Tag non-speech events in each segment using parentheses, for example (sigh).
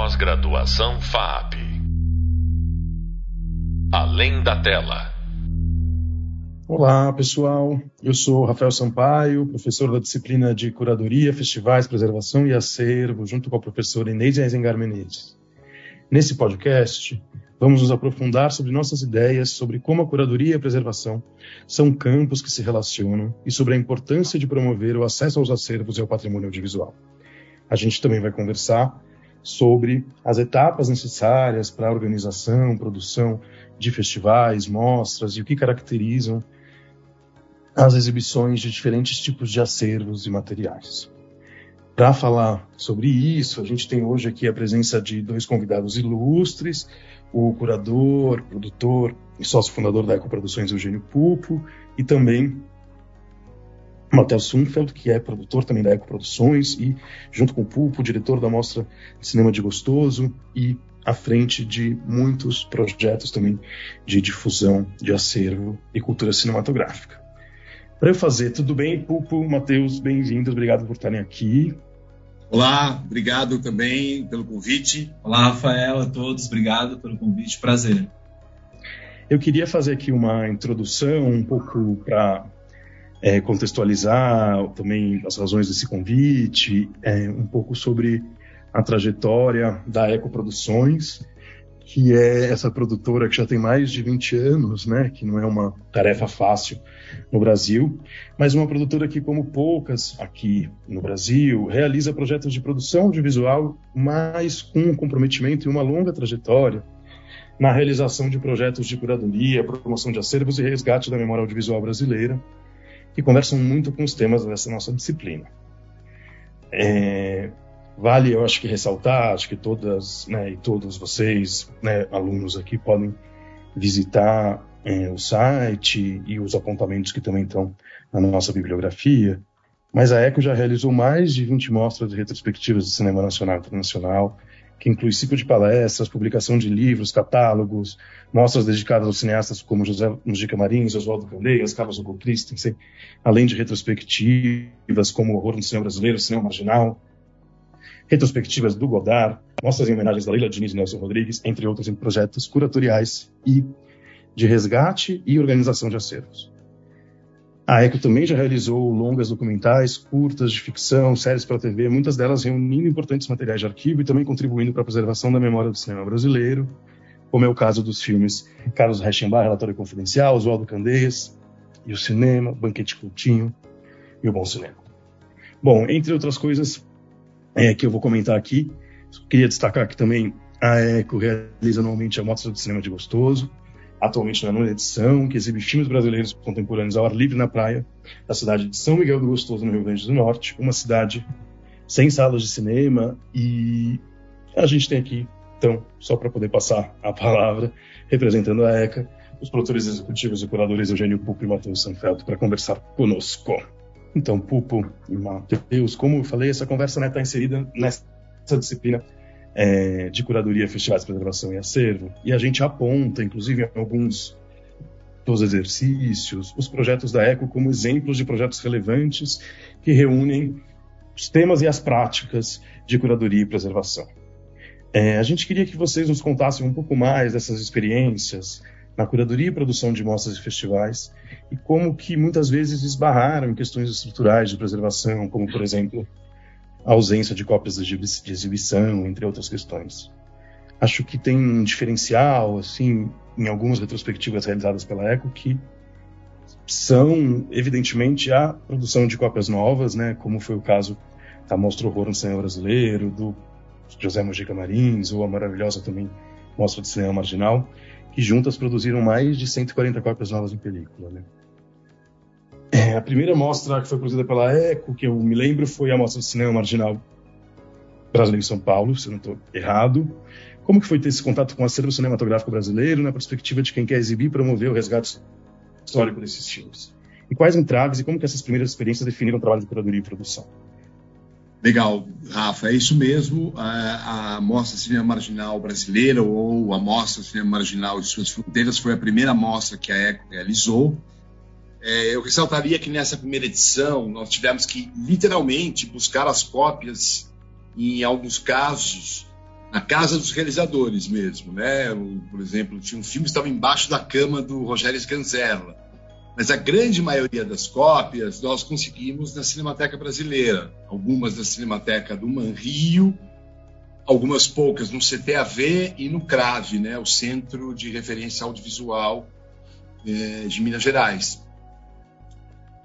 Pós-graduação FAP. Além da tela. Olá, pessoal. Eu sou Rafael Sampaio, professor da disciplina de Curadoria, Festivais, Preservação e Acervo, junto com a professora Inês Eisengar Menezes. Nesse podcast, vamos nos aprofundar sobre nossas ideias sobre como a curadoria e a preservação são campos que se relacionam e sobre a importância de promover o acesso aos acervos e ao patrimônio audiovisual. A gente também vai conversar sobre as etapas necessárias para a organização, produção de festivais, mostras e o que caracterizam as exibições de diferentes tipos de acervos e materiais. Para falar sobre isso, a gente tem hoje aqui a presença de dois convidados ilustres, o curador, produtor e sócio fundador da Ecoproduções Eugênio Pupo e também Matheus Sundfeld, que é produtor também da Ecoproduções e, junto com o Pulpo, diretor da Mostra de Cinema de Gostoso e à frente de muitos projetos também de difusão de acervo e cultura cinematográfica. Para eu fazer, tudo bem, Pulpo, Matheus, bem-vindos, obrigado por estarem aqui. Olá, obrigado também pelo convite. Olá, Rafael, a todos, obrigado pelo convite, prazer. Eu queria fazer aqui uma introdução um pouco para é, contextualizar também as razões desse convite, é, um pouco sobre a trajetória da Ecoproduções, que é essa produtora que já tem mais de 20 anos, né, que não é uma tarefa fácil no Brasil, mas uma produtora que, como poucas aqui no Brasil, realiza projetos de produção audiovisual, mas com um comprometimento e uma longa trajetória na realização de projetos de curadoria, promoção de acervos e resgate da memória audiovisual brasileira, que conversam muito com os temas dessa nossa disciplina. É, vale, eu acho que ressaltar, acho que todas né, e todos vocês, né, alunos aqui, podem visitar é, o site e os apontamentos que também estão na nossa bibliografia. Mas a ECO já realizou mais de 20 mostras de retrospectivas de cinema nacional e internacional, que inclui ciclo de palestras, publicação de livros, catálogos, mostras dedicadas aos cineastas como José Mujica Marins, Oswaldo Candeias, Carlos Hugo Christensen, além de retrospectivas como Horror no Cinema Brasileiro, Cinema Marginal, retrospectivas do Godard, mostras em homenagens da Leila Diniz e Nelson Rodrigues, entre outros em projetos curatoriais e de resgate e organização de acervos. A ECO também já realizou longas documentais, curtas de ficção, séries para TV, muitas delas reunindo importantes materiais de arquivo e também contribuindo para a preservação da memória do cinema brasileiro, como é o caso dos filmes Carlos Reichenbach, Relatório Confidencial, Oswaldo Candeias e o Cinema, Banquete Coutinho e o Bom Cinema. Bom, entre outras coisas é, que eu vou comentar aqui, queria destacar que também a ECO realiza anualmente a Mostra do Cinema de Gostoso, atualmente na nona edição, que exibe filmes brasileiros contemporâneos ao ar livre na praia da cidade de São Miguel do Gostoso, no Rio Grande do Norte, uma cidade sem salas de cinema e a gente tem aqui, então, só para poder passar a palavra, representando a ECA, os produtores executivos e curadores Eugênio Pupo e Matheus Sanfelto para conversar conosco. Então, Pupo e Matheus, como eu falei, essa conversa está né, tá inserida nessa disciplina é, de curadoria, festivais, preservação e acervo, e a gente aponta, inclusive, alguns dos exercícios, os projetos da ECO como exemplos de projetos relevantes que reúnem os temas e as práticas de curadoria e preservação. É, a gente queria que vocês nos contassem um pouco mais dessas experiências na curadoria e produção de mostras e festivais e como que muitas vezes esbarraram em questões estruturais de preservação, como, por exemplo, a ausência de cópias de exibição, entre outras questões. Acho que tem um diferencial, assim, em algumas retrospectivas realizadas pela ECO, que são, evidentemente, a produção de cópias novas, né, como foi o caso da Mostra Horror no Cinema Brasileiro, do José Mojica Marins, ou a maravilhosa também Mostra de Cinema Marginal, que juntas produziram mais de 140 cópias novas em película. Né? É, a primeira mostra que foi produzida pela ECO, que eu me lembro, foi a Mostra de Cinema Marginal Brasileiro em São Paulo, se eu não estou errado. Como que foi ter esse contato com o acervo cinematográfico brasileiro na perspectiva de quem quer exibir e promover o resgate histórico desses filmes? E quais entraves e como que essas primeiras experiências definiram o trabalho de curadoria e produção? Legal, Rafa, é isso mesmo. A, Mostra de Cinema Marginal Brasileira, ou a Mostra Cinema Marginal de Suas Fronteiras, foi a primeira mostra que a ECO realizou. É, eu ressaltaria que nessa primeira edição nós tivemos que literalmente buscar as cópias, em alguns casos, na casa dos realizadores mesmo, né? Por exemplo, tinha um filme que estava embaixo da cama do Rogério Scanzella. Mas a grande maioria das cópias nós conseguimos na Cinemateca Brasileira. Algumas na Cinemateca do Manrio, algumas poucas no CTAV e no CRAVE, né? o Centro de Referência Audiovisual eh, de Minas Gerais.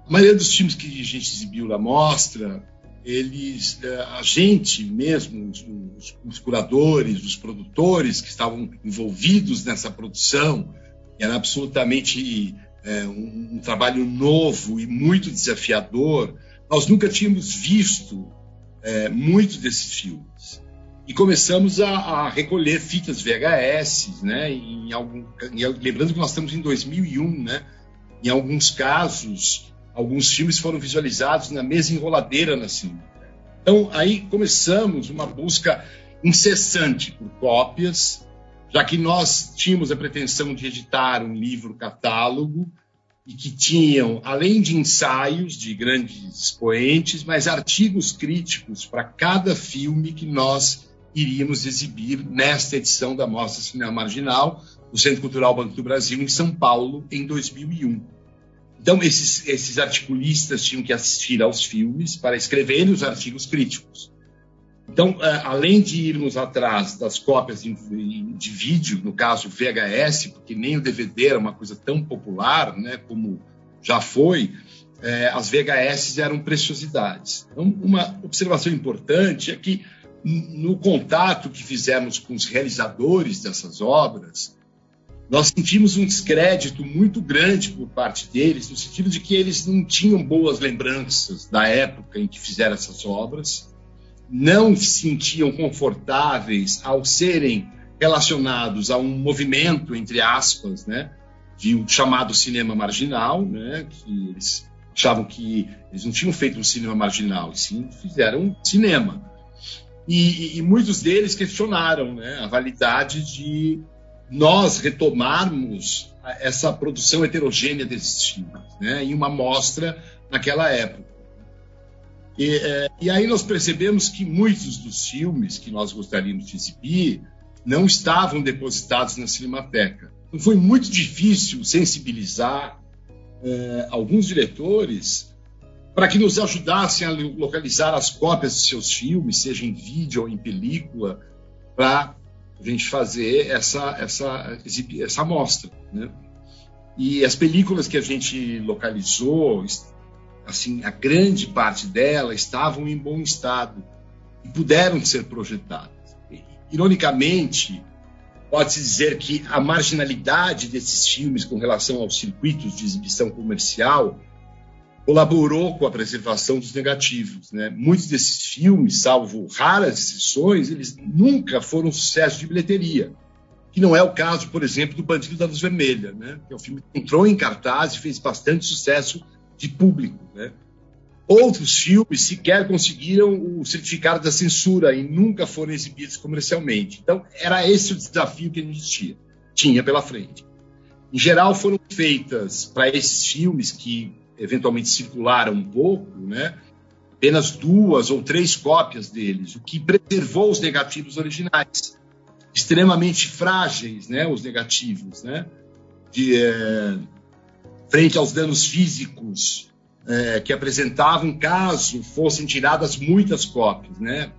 A maioria dos filmes que a gente exibiu na mostra eles, é, a gente mesmo, os, os, curadores, os produtores que estavam envolvidos nessa produção, era absolutamente é, um, um, trabalho novo e muito desafiador. Nós nunca tínhamos visto é, muitos desses filmes. E começamos a, a recolher fitas VHS, né? Em algum, em, lembrando que nós estamos em 2001, né? Em alguns casos, Alguns filmes foram visualizados na mesa enroladeira na cinema. Então, aí começamos uma busca incessante por cópias, já que nós tínhamos a pretensão de editar um livro catálogo e que tinham, além de ensaios de grandes expoentes, mas artigos críticos para cada filme que nós iríamos exibir nesta edição da Mostra Cinema Marginal, no Centro Cultural Banco do Brasil, em São Paulo, em 2001. Então, esses, esses articulistas tinham que assistir aos filmes para escreverem os artigos críticos. Então, é, além de irmos atrás das cópias de, de, vídeo, no caso VHS, porque nem o DVD era uma coisa tão popular né, como já foi, é, as VHS eram preciosidades. Então, uma observação importante é que, no contato que fizemos com os realizadores dessas obras, nós sentimos um descrédito muito grande por parte deles, no sentido de que eles não tinham boas lembranças da época em que fizeram essas obras, não se sentiam confortáveis ao serem relacionados a um movimento, entre aspas, né, de um chamado cinema marginal, né, que eles achavam que eles não tinham feito um cinema marginal, e sim fizeram cinema. E, e, e muitos deles questionaram né, a validade de nós retomarmos essa produção heterogênea desses filmes, né, em uma mostra naquela época. E, é, e, aí nós percebemos que muitos dos filmes que nós gostaríamos de exibir não estavam depositados na Cinemateca. Então foi muito difícil sensibilizar é, alguns diretores para que nos ajudassem a localizar as cópias de seus filmes, seja em vídeo ou em película, para a gente fazer essa, essa, essa amostra. Né? E as películas que a gente localizou, assim, a grande parte delas estavam em bom estado e puderam ser projetadas. Ironicamente, pode-se dizer que a marginalidade desses filmes com relação aos circuitos de exibição comercial colaborou com a preservação dos negativos. Né? Muitos desses filmes, salvo raras exceções, eles nunca foram sucesso de bilheteria. Que não é o caso, por exemplo, do Bandido da Luz Vermelha, né? que é um filme que entrou em cartaz e fez bastante sucesso de público. Né? Outros filmes sequer conseguiram o certificado da censura e nunca foram exibidos comercialmente. Então, era esse o desafio que a gente tinha, tinha pela frente. Em geral, foram feitas para esses filmes que eventualmente circularam um pouco, né? apenas duas ou três cópias deles, o que preservou os negativos originais, extremamente frágeis, né? os negativos, né? De, é, frente aos danos físicos é, que apresentavam caso fossem tiradas muitas cópias, né?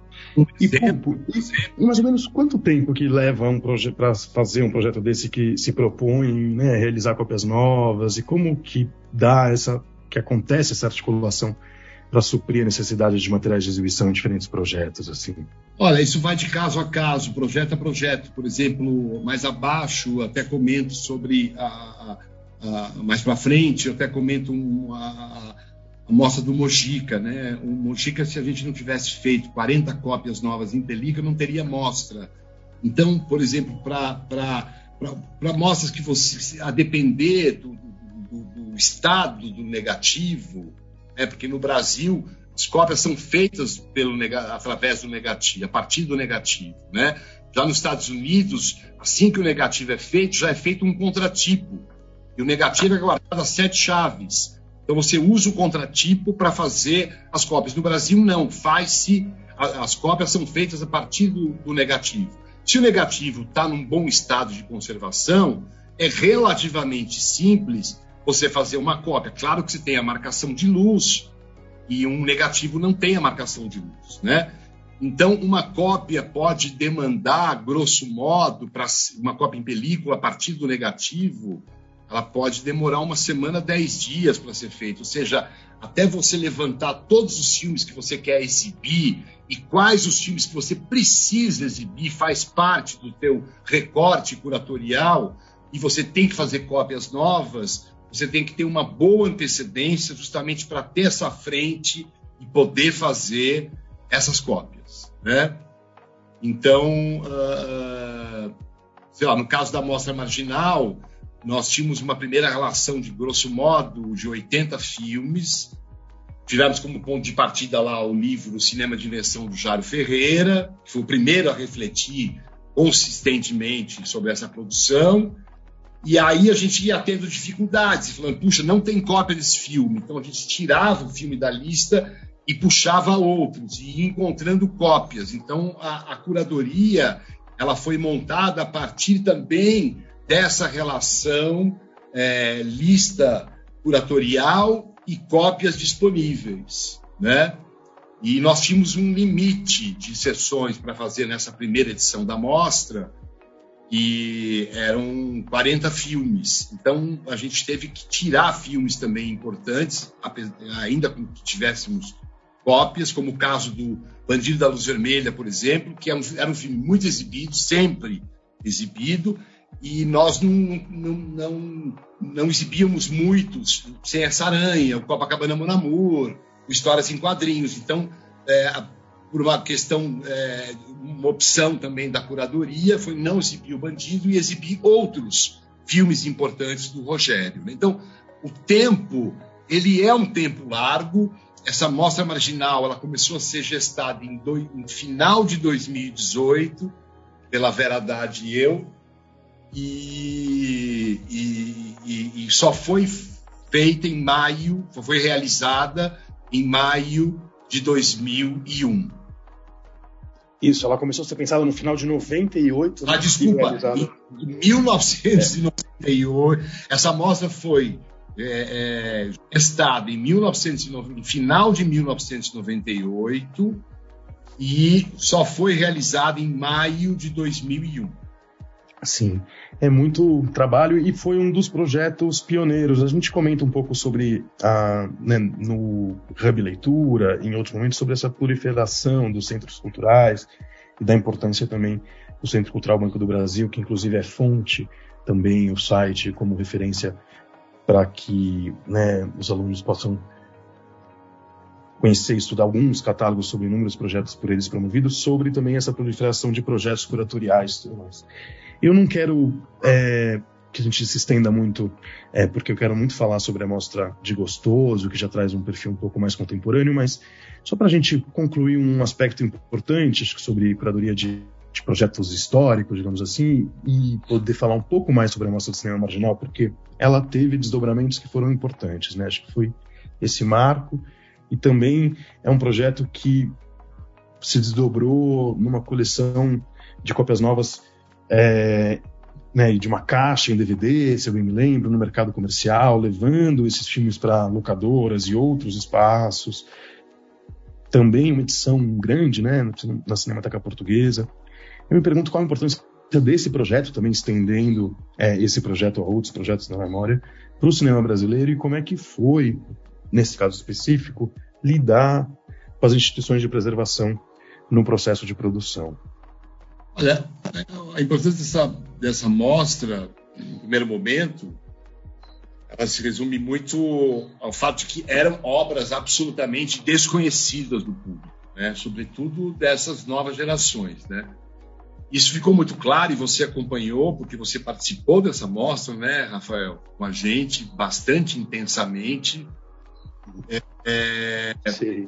E, e, mais ou menos quanto tempo que leva um para fazer um projeto desse que se propõe né, realizar cópias novas e como que dá essa que acontece essa articulação para suprir a necessidade de materiais de exibição em diferentes projetos assim? Olha, isso vai de caso a caso, projeto a projeto. Por exemplo, mais abaixo até comento sobre a, a, a mais para frente, até comento um, a, mostra do Mojica, né? O Mojica, se a gente não tivesse feito 40 cópias novas em película, não teria mostra. Então, por exemplo, para mostras que você, a depender do, do estado do negativo, né? porque no Brasil as cópias são feitas pelo, através do negativo, a partir do negativo, né? Já nos Estados Unidos, assim que o negativo é feito, já é feito um contratipo. E o negativo é guardado a sete chaves. Então você usa o contratipo para fazer as cópias. No Brasil, não. Faz-se. As cópias são feitas a partir do, do negativo. Se o negativo está num bom estado de conservação, é relativamente simples você fazer uma cópia. Claro que você tem a marcação de luz e um negativo não tem a marcação de luz, né? Então, uma cópia pode demandar, grosso modo, para uma cópia em película a partir do negativo, ela pode demorar uma semana, dez dias para ser feita. Ou seja, até você levantar todos os filmes que você quer exibir e quais os filmes que você precisa exibir faz parte do teu recorte curatorial e você tem que fazer cópias novas, você tem que ter uma boa antecedência justamente para ter essa frente e poder fazer essas cópias, né? Então, uh, sei lá, no caso da amostra marginal, nós tínhamos uma primeira relação de grosso modo de 80 filmes. Tivemos como ponto de partida lá o livro Cinema de Invenção do Jário Ferreira, que foi o primeiro a refletir consistentemente sobre essa produção. E aí a gente ia tendo dificuldades, falando, puxa, não tem cópia desse filme. Então a gente tirava o filme da lista e puxava outros, e ia encontrando cópias. Então a, a curadoria ela foi montada a partir também dessa relação é, lista curatorial e cópias disponíveis, né? E nós tínhamos um limite de sessões para fazer nessa primeira edição da mostra, e eram 40 filmes. Então a gente teve que tirar filmes também importantes, ainda que tivéssemos cópias, como o caso do Bandido da Luz Vermelha, por exemplo, que era é um, era um filme muito exibido, sempre exibido, e nós não, não, não, não exibíamos muitos, sem essa aranha, o Copacabana Mon Amour, o Histórias em Quadrinhos. Então, é, por uma questão, é, uma opção também da curadoria, foi não exibir o Bandido e exibir outros filmes importantes do Rogério. Então, o tempo, ele é um tempo largo, essa mostra marginal ela começou a ser gestada em, do, em final de 2018 pela Vera Haddad e eu e, e, e, e, só foi feita em maio, foi realizada em maio de 2001. Isso, ela começou a ser pensada no final de 98. Né? Ah, desculpa, em, em 1998. É. Essa mostra foi é, é, gestada em 1990, no final de 1998 e só foi realizada em maio de 2001. Sim, é muito trabalho e foi um dos projetos pioneiros. A gente comenta um pouco sobre a, né, no Hub Leitura, em outros momentos, sobre essa proliferação dos centros culturais e da importância também do Centro Cultural Banco do Brasil, que inclusive é fonte também o site como referência para que né, os alunos possam conhecer e estudar alguns catálogos sobre inúmeros projetos por eles promovidos, sobre também essa proliferação de projetos curatoriais e tudo mais. Eu não quero é, que a gente se estenda muito, é, porque eu quero muito falar sobre a mostra de Gostoso, que já traz um perfil um pouco mais contemporâneo, mas só para a gente concluir um aspecto importante sobre curadoria de, de, projetos históricos, digamos assim, e poder falar um pouco mais sobre a mostra de cinema marginal, porque ela teve desdobramentos que foram importantes, né? Acho que foi esse marco e também é um projeto que se desdobrou numa coleção de cópias novas é, né, de uma caixa em DVD, se eu bem me lembro, no mercado comercial, levando esses filmes para locadoras e outros espaços. Também uma edição grande né, na Cinemateca Portuguesa. Eu me pergunto qual a importância desse projeto, também estendendo é, esse projeto a outros projetos da memória, para o cinema brasileiro e como é que foi, nesse caso específico, lidar com as instituições de preservação no processo de produção. Olha, a importância dessa, dessa mostra, no primeiro momento, ela se resume muito ao fato de que eram obras absolutamente desconhecidas do público, né? sobretudo dessas novas gerações. Né? Isso ficou muito claro e você acompanhou, porque você participou dessa mostra, né, Rafael, com a gente, bastante intensamente. É, é, Sim.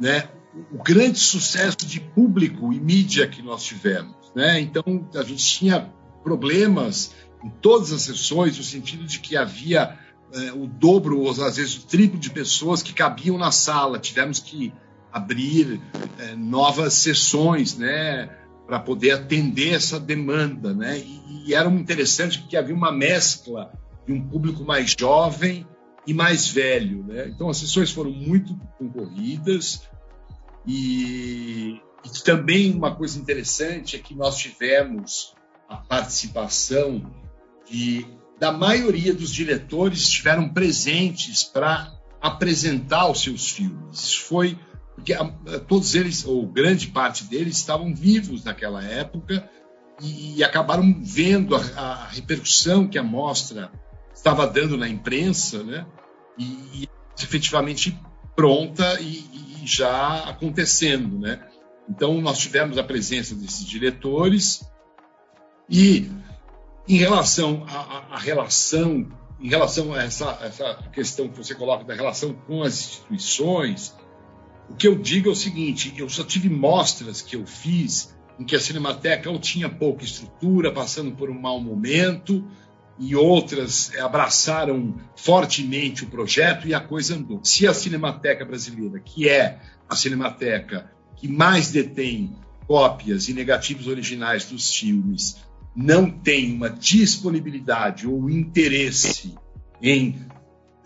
Né, o grande sucesso de público e mídia que nós tivemos. Né? Então, a gente tinha problemas em todas as sessões, no sentido de que havia é, o dobro, ou às vezes o triplo de pessoas que cabiam na sala. Tivemos que abrir é, novas sessões né? para poder atender essa demanda, né? E, e, era interessante porque havia uma mescla de um público mais jovem e mais velho, né? Então as sessões foram muito concorridas e, e também uma coisa interessante é que nós tivemos a participação de, da maioria dos diretores estiveram presentes para apresentar os seus filmes. Foi porque todos eles, ou grande parte deles, estavam vivos naquela época e, e acabaram vendo a, a, repercussão que a mostra estava dando na imprensa, né? E, e efetivamente pronta e, e, já acontecendo, né? Então nós tivemos a presença desses diretores e em relação à relação, em relação a essa, essa questão que você coloca da relação com as instituições, o que eu digo é o seguinte: eu só tive mostras que eu fiz em que a Cinemateca ou tinha pouca estrutura, passando por um mau momento, e outras abraçaram fortemente o projeto e a coisa andou. Se a Cinemateca Brasileira, que é a Cinemateca que mais detém cópias e negativos originais dos filmes, não tem uma disponibilidade ou interesse em,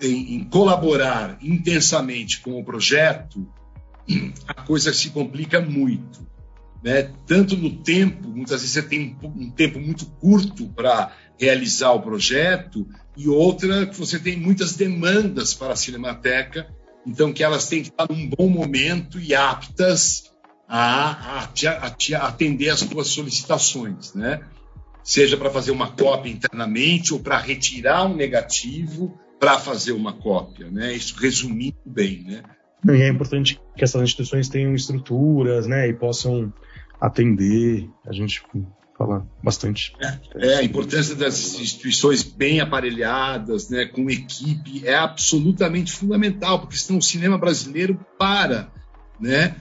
em, em colaborar intensamente com o projeto, (clears throat) a coisa se complica muito. Né? Tanto no tempo, muitas vezes você tem um tempo muito curto para realizar o projeto, e outra que você tem muitas demandas para a Cinemateca, então que elas têm que estar num bom momento e aptas a, a, a te atender às suas solicitações, né? Seja para fazer uma cópia internamente ou para retirar um negativo para fazer uma cópia, né? Isso resumindo bem, né? E é importante que essas instituições tenham estruturas, né, e possam atender. A gente fala bastante. É, é, a importância das instituições bem aparelhadas, né, com equipe, é absolutamente fundamental, porque senão o cinema brasileiro para, né?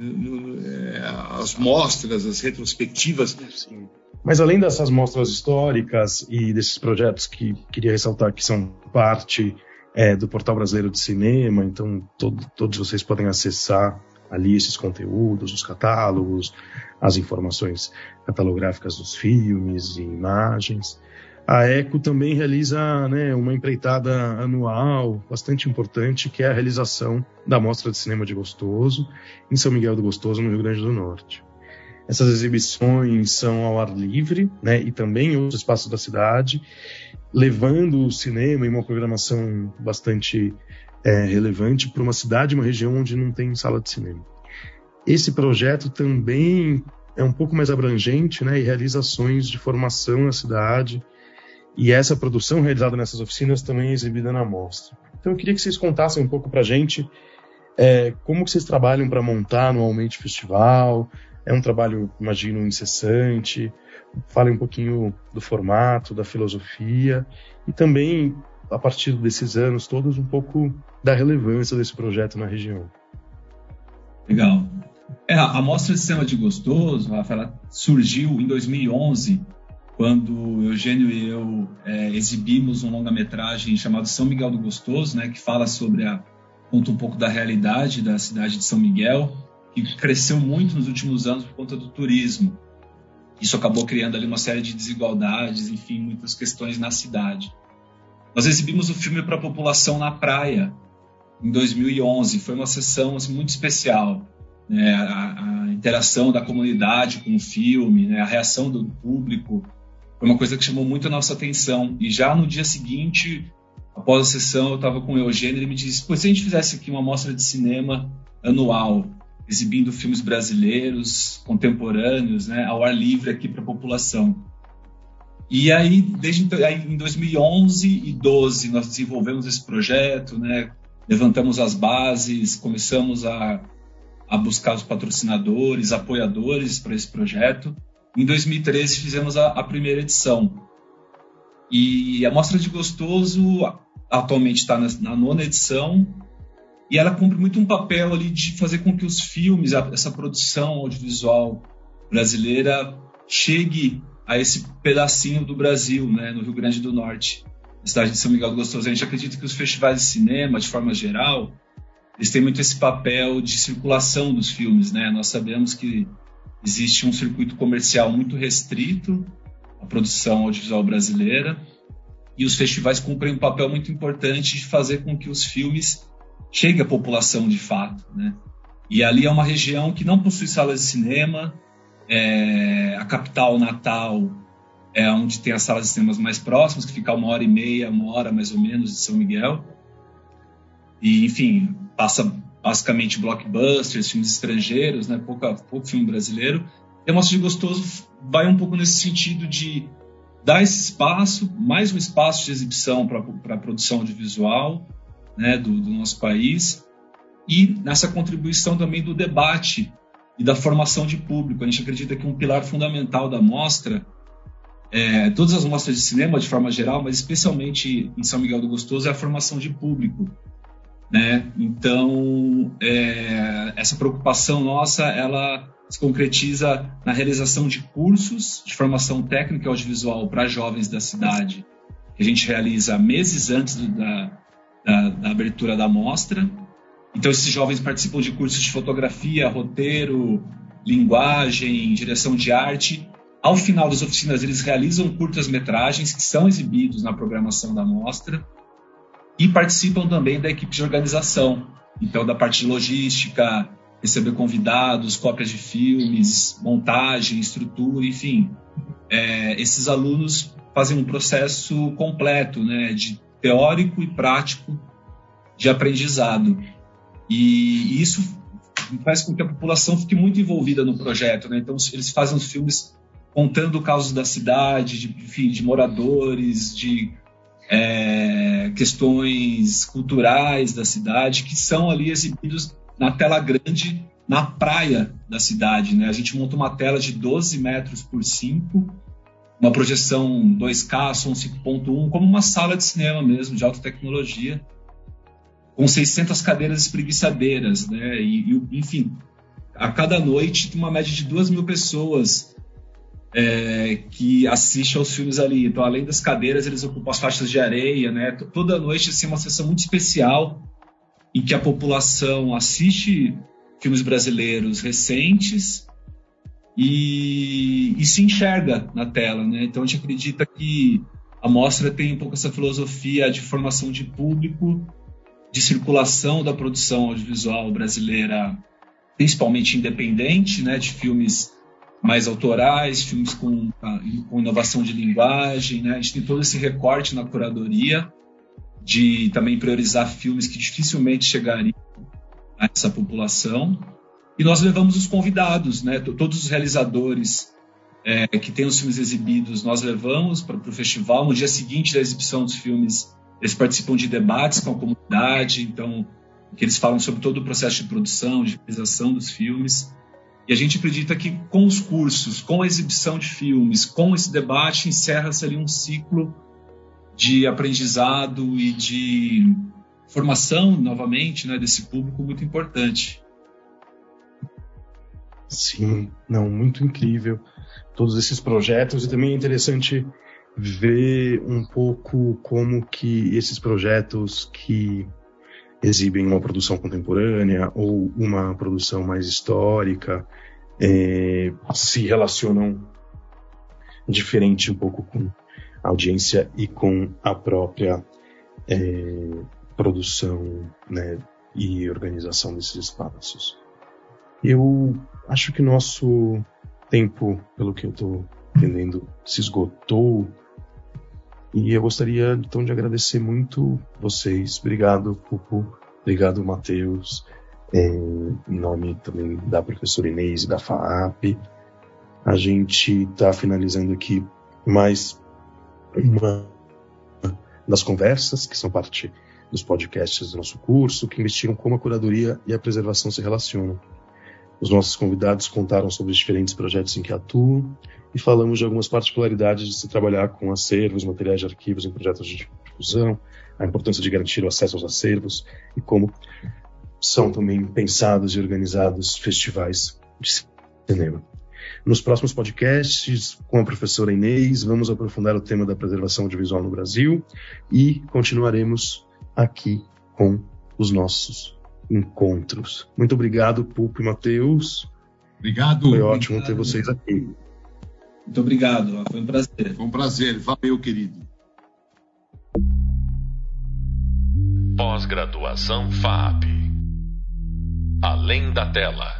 É, as mostras, as retrospectivas. Sim. Mas além dessas mostras históricas e desses projetos que queria ressaltar que são parte é, do Portal Brasileiro de Cinema, então todo, todos vocês podem acessar ali esses conteúdos, os catálogos, as informações catalográficas dos filmes e imagens. A ECO também realiza né, uma empreitada anual bastante importante, que é a realização da Mostra de Cinema de Gostoso, em São Miguel do Gostoso, no Rio Grande do Norte. Essas exibições são ao ar livre, né, e também em outros espaços da cidade, levando o cinema em uma programação bastante é, relevante para uma cidade, uma região onde não tem sala de cinema. Esse projeto também é um pouco mais abrangente, né, e realiza ações de formação na cidade, e essa produção realizada nessas oficinas também é exibida na mostra. Então eu queria que vocês contassem um pouco para a gente é, como que vocês trabalham para montar anualmente o festival, é um trabalho, imagino, incessante. Fale um pouquinho do formato, da filosofia e também, a partir desses anos todos, um pouco da relevância desse projeto na região. Legal. É, a Mostra de Cinema de Gostoso, Rafa, surgiu em 2011, quando Eugênio e eu é, exibimos um longa-metragem chamado São Miguel do Gostoso, né, que fala sobre a conta um pouco da realidade da cidade de São Miguel que cresceu muito nos últimos anos por conta do turismo. Isso acabou criando ali uma série de desigualdades, enfim, muitas questões na cidade. Nós exibimos o filme para a população na praia em 2011. Foi uma sessão assim, muito especial. Né? A, a, interação da comunidade com o filme, né? a reação do público, foi uma coisa que chamou muito a nossa atenção. E já no dia seguinte, após a sessão, eu estava com o Eugênio e ele me disse: se a gente fizesse aqui uma mostra de cinema anual, exibindo filmes brasileiros, contemporâneos, né, ao ar livre aqui para a população. E aí, desde aí, em 2011 e 12, nós desenvolvemos esse projeto, né, levantamos as bases, começamos a, a buscar os patrocinadores, apoiadores para esse projeto. Em 2013, fizemos a, a primeira edição. E a Mostra de Gostoso atualmente está na, na nona edição e ela cumpre muito um papel ali de fazer com que os filmes, essa produção audiovisual brasileira chegue a esse pedacinho do Brasil, né, no Rio Grande do Norte, na cidade de São Miguel do Gostoso. A gente acredita que os festivais de cinema, de forma geral, eles têm muito esse papel de circulação dos filmes, né? Nós sabemos que existe um circuito comercial muito restrito à produção audiovisual brasileira e os festivais cumprem um papel muito importante de fazer com que os filmes cheguem à população de fato, né? E ali é uma região que não possui salas de cinema, é, a capital Natal é onde tem as salas de cinemas mais próximas, que fica uma hora e meia, uma hora mais ou menos de São Miguel. E, enfim, passa basicamente blockbusters, filmes estrangeiros, né? Pouca, pouco filme brasileiro. E a Mostra de Gostoso vai um pouco nesse sentido de dar esse espaço, mais um espaço de exibição para a produção audiovisual né, do, do nosso país, e nessa contribuição também do debate e da formação de público. A gente acredita que um pilar fundamental da mostra, é, todas as mostras de cinema de forma geral, mas especialmente em São Miguel do Gostoso, é a formação de público. Né? Então, é, essa preocupação nossa, ela se concretiza na realização de cursos de formação técnica audiovisual para jovens da cidade, que a gente realiza meses antes do, da, da, da abertura da mostra. Então, esses jovens participam de cursos de fotografia, roteiro, linguagem, direção de arte. Ao final das oficinas, eles realizam curtas-metragens que são exibidos na programação da mostra e participam também da equipe de organização, então da parte de logística, receber convidados, cópias de filmes, montagem, estrutura, enfim. É, esses alunos fazem um processo completo, né, de teórico e prático de aprendizado. E, isso faz com que a população fique muito envolvida no projeto. Né? Então, eles fazem os filmes contando casos da cidade, de, enfim, de moradores, de é, questões culturais da cidade, que são ali exibidos na tela grande na praia da cidade. Né? A gente monta uma tela de 12 metros por 5 uma projeção 2K, som 5.1, como uma sala de cinema mesmo, de alta tecnologia, com 600 cadeiras espreguiçadeiras, né? E, e, enfim, a cada noite tem uma média de 2 mil pessoas é, que assistem aos filmes ali. Então, além das cadeiras, eles ocupam as faixas de areia, né? Toda noite, assim, é uma sessão muito especial em que a população assiste filmes brasileiros recentes e, e se enxerga na tela. Né? Então a gente acredita que a mostra tem um pouco essa filosofia de formação de público, de circulação da produção audiovisual brasileira, principalmente independente, né, de filmes mais autorais, filmes com, com inovação de linguagem. Né? A gente tem todo esse recorte na curadoria de também priorizar filmes que dificilmente chegariam a essa população. E nós levamos os convidados, né? Todos os realizadores é, que têm os filmes exibidos, nós levamos para o festival. No dia seguinte da exibição dos filmes, eles participam de debates com a comunidade, então que eles falam sobre todo o processo de produção, de realização dos filmes. E a gente acredita que com os cursos, com a exibição de filmes, com esse debate, encerra-se ali um ciclo de aprendizado e de formação, novamente, né, desse público muito importante. Sim, não, muito incrível. Todos esses projetos e também é interessante ver um pouco como que esses projetos que exibem uma produção contemporânea ou uma produção mais histórica é, se relacionam diferente um pouco com a audiência e com a própria é, produção né, e organização desses espaços. Eu acho que nosso tempo, pelo que eu estou entendendo, se esgotou. E eu gostaria então de agradecer muito vocês. Obrigado, Pupu. Obrigado, Matheus. É, em nome também da professora Inês e da FAAP. A gente está finalizando aqui mais uma das conversas que são parte dos podcasts do nosso curso, que investigam como a curadoria e a preservação se relacionam. Os nossos convidados contaram sobre os diferentes projetos em que atuam e falamos de algumas particularidades de se trabalhar com acervos, materiais de arquivos em projetos de difusão, a importância de garantir o acesso aos acervos e como são também pensados e organizados festivais de cinema. Nos próximos podcasts, com a professora Inês, vamos aprofundar o tema da preservação audiovisual no Brasil e continuaremos aqui com os nossos encontros. Muito obrigado, Pulpo e Matheus. Obrigado. Foi ótimo obrigado. ter vocês aqui. Muito obrigado, foi um prazer. Foi um prazer, valeu, querido. Pós-graduação FAP. Além da tela.